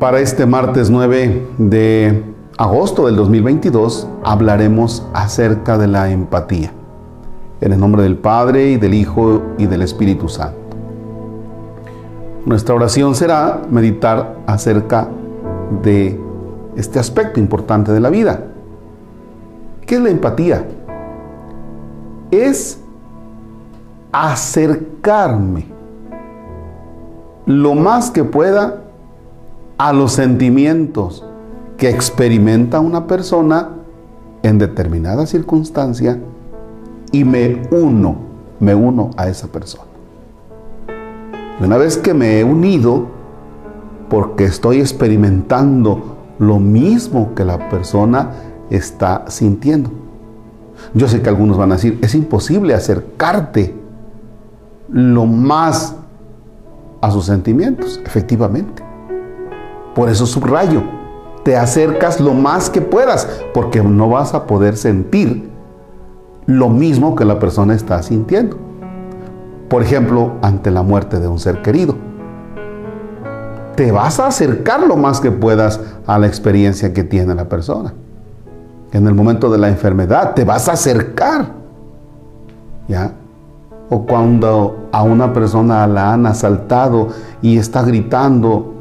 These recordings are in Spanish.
Para este martes 9 de agosto del 2022 hablaremos acerca de la empatía. En el nombre del Padre y del Hijo y del Espíritu Santo. Nuestra oración será meditar acerca de este aspecto importante de la vida. ¿Qué es la empatía? Es acercarme lo más que pueda a los sentimientos que experimenta una persona en determinada circunstancia y me uno, me uno a esa persona. Una vez que me he unido, porque estoy experimentando lo mismo que la persona está sintiendo. Yo sé que algunos van a decir, es imposible acercarte lo más a sus sentimientos, efectivamente. Por eso subrayo, te acercas lo más que puedas, porque no vas a poder sentir lo mismo que la persona está sintiendo. Por ejemplo, ante la muerte de un ser querido. Te vas a acercar lo más que puedas a la experiencia que tiene la persona. En el momento de la enfermedad, te vas a acercar. ¿Ya? O cuando a una persona la han asaltado y está gritando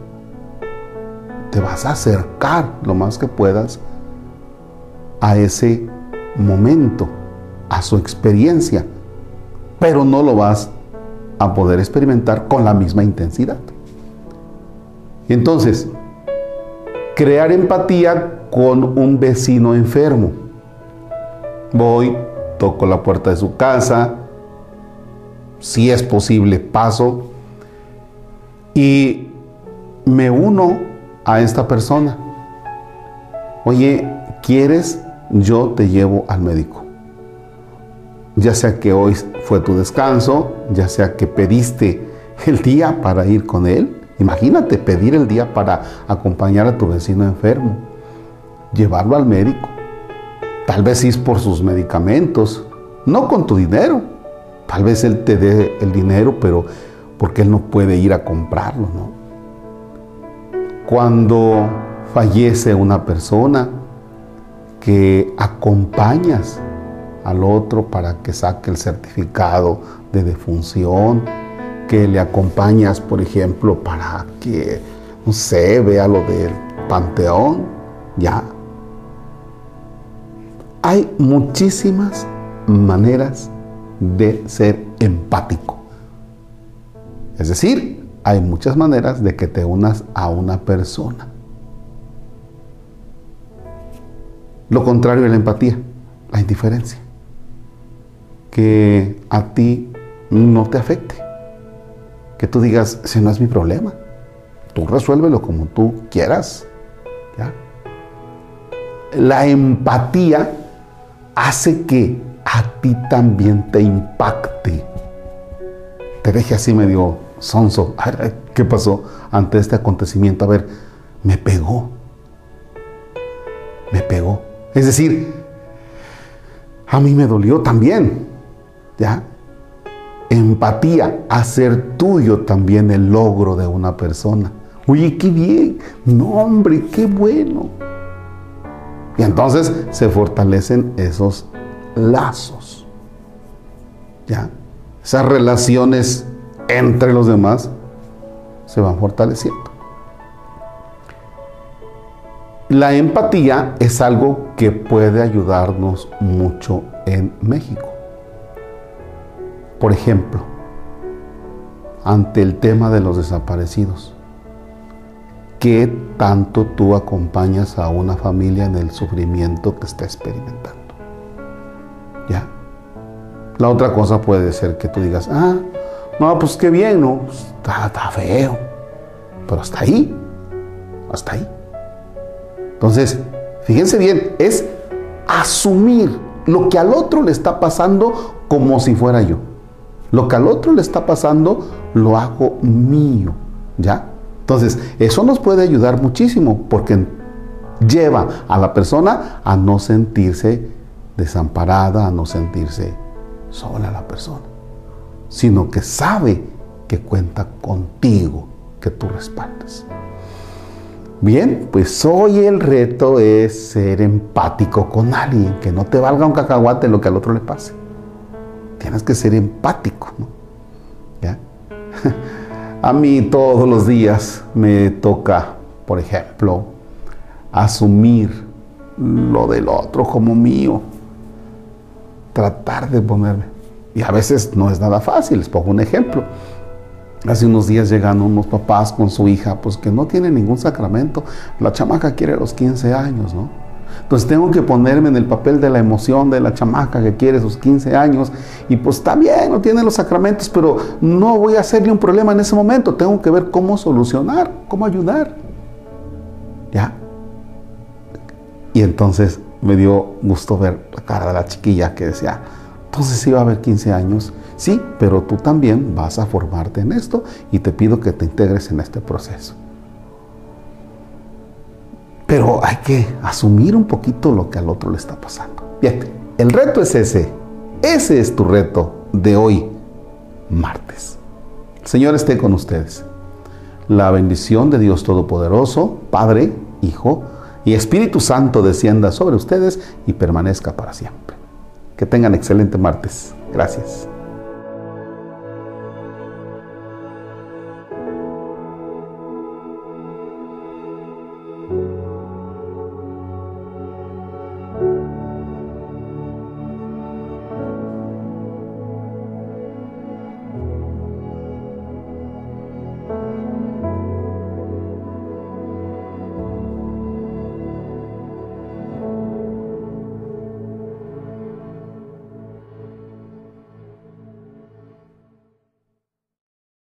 te vas a acercar lo más que puedas a ese momento, a su experiencia, pero no lo vas a poder experimentar con la misma intensidad. Entonces, crear empatía con un vecino enfermo. Voy, toco la puerta de su casa, si es posible paso y me uno a esta persona. Oye, ¿quieres? Yo te llevo al médico. Ya sea que hoy fue tu descanso, ya sea que pediste el día para ir con él. Imagínate pedir el día para acompañar a tu vecino enfermo, llevarlo al médico. Tal vez es por sus medicamentos, no con tu dinero. Tal vez él te dé el dinero, pero porque él no puede ir a comprarlo, ¿no? Cuando fallece una persona, que acompañas al otro para que saque el certificado de defunción, que le acompañas, por ejemplo, para que, no sé, vea lo del panteón, ya. Hay muchísimas maneras de ser empático. Es decir, hay muchas maneras de que te unas a una persona. Lo contrario de la empatía, la indiferencia. Que a ti no te afecte. Que tú digas, ese no es mi problema. Tú resuélvelo como tú quieras. La empatía hace que a ti también te impacte. Te deje así medio sonso, ¿qué pasó ante este acontecimiento? A ver, me pegó. Me pegó. Es decir, a mí me dolió también. ¿Ya? Empatía, hacer tuyo también el logro de una persona. Oye, qué bien. No, hombre, qué bueno. Y entonces se fortalecen esos lazos. ¿Ya? Esas relaciones entre los demás se van fortaleciendo. La empatía es algo que puede ayudarnos mucho en México. Por ejemplo, ante el tema de los desaparecidos, ¿qué tanto tú acompañas a una familia en el sufrimiento que está experimentando? ¿Ya? La otra cosa puede ser que tú digas, ah, no, pues qué bien, ¿no? Pues, está, está feo. Pero hasta ahí. Hasta ahí. Entonces, fíjense bien, es asumir lo que al otro le está pasando como si fuera yo. Lo que al otro le está pasando lo hago mío, ¿ya? Entonces, eso nos puede ayudar muchísimo porque lleva a la persona a no sentirse desamparada, a no sentirse sola la persona sino que sabe que cuenta contigo, que tú respaldas. Bien, pues hoy el reto es ser empático con alguien, que no te valga un cacahuate lo que al otro le pase. Tienes que ser empático, ¿no? ¿Ya? A mí todos los días me toca, por ejemplo, asumir lo del otro como mío. Tratar de ponerme. Y a veces no es nada fácil. Les pongo un ejemplo. Hace unos días llegan unos papás con su hija, pues que no tiene ningún sacramento. La chamaca quiere los 15 años, ¿no? Entonces tengo que ponerme en el papel de la emoción de la chamaca que quiere sus 15 años. Y pues está bien, no tiene los sacramentos, pero no voy a hacerle un problema en ese momento. Tengo que ver cómo solucionar, cómo ayudar. ¿Ya? Y entonces me dio gusto ver la cara de la chiquilla que decía, entonces va a haber 15 años. Sí, pero tú también vas a formarte en esto y te pido que te integres en este proceso. Pero hay que asumir un poquito lo que al otro le está pasando. Bien, el reto es ese. Ese es tu reto de hoy, martes. El Señor esté con ustedes. La bendición de Dios Todopoderoso, Padre, Hijo y Espíritu Santo descienda sobre ustedes y permanezca para siempre. Que tengan excelente martes. Gracias.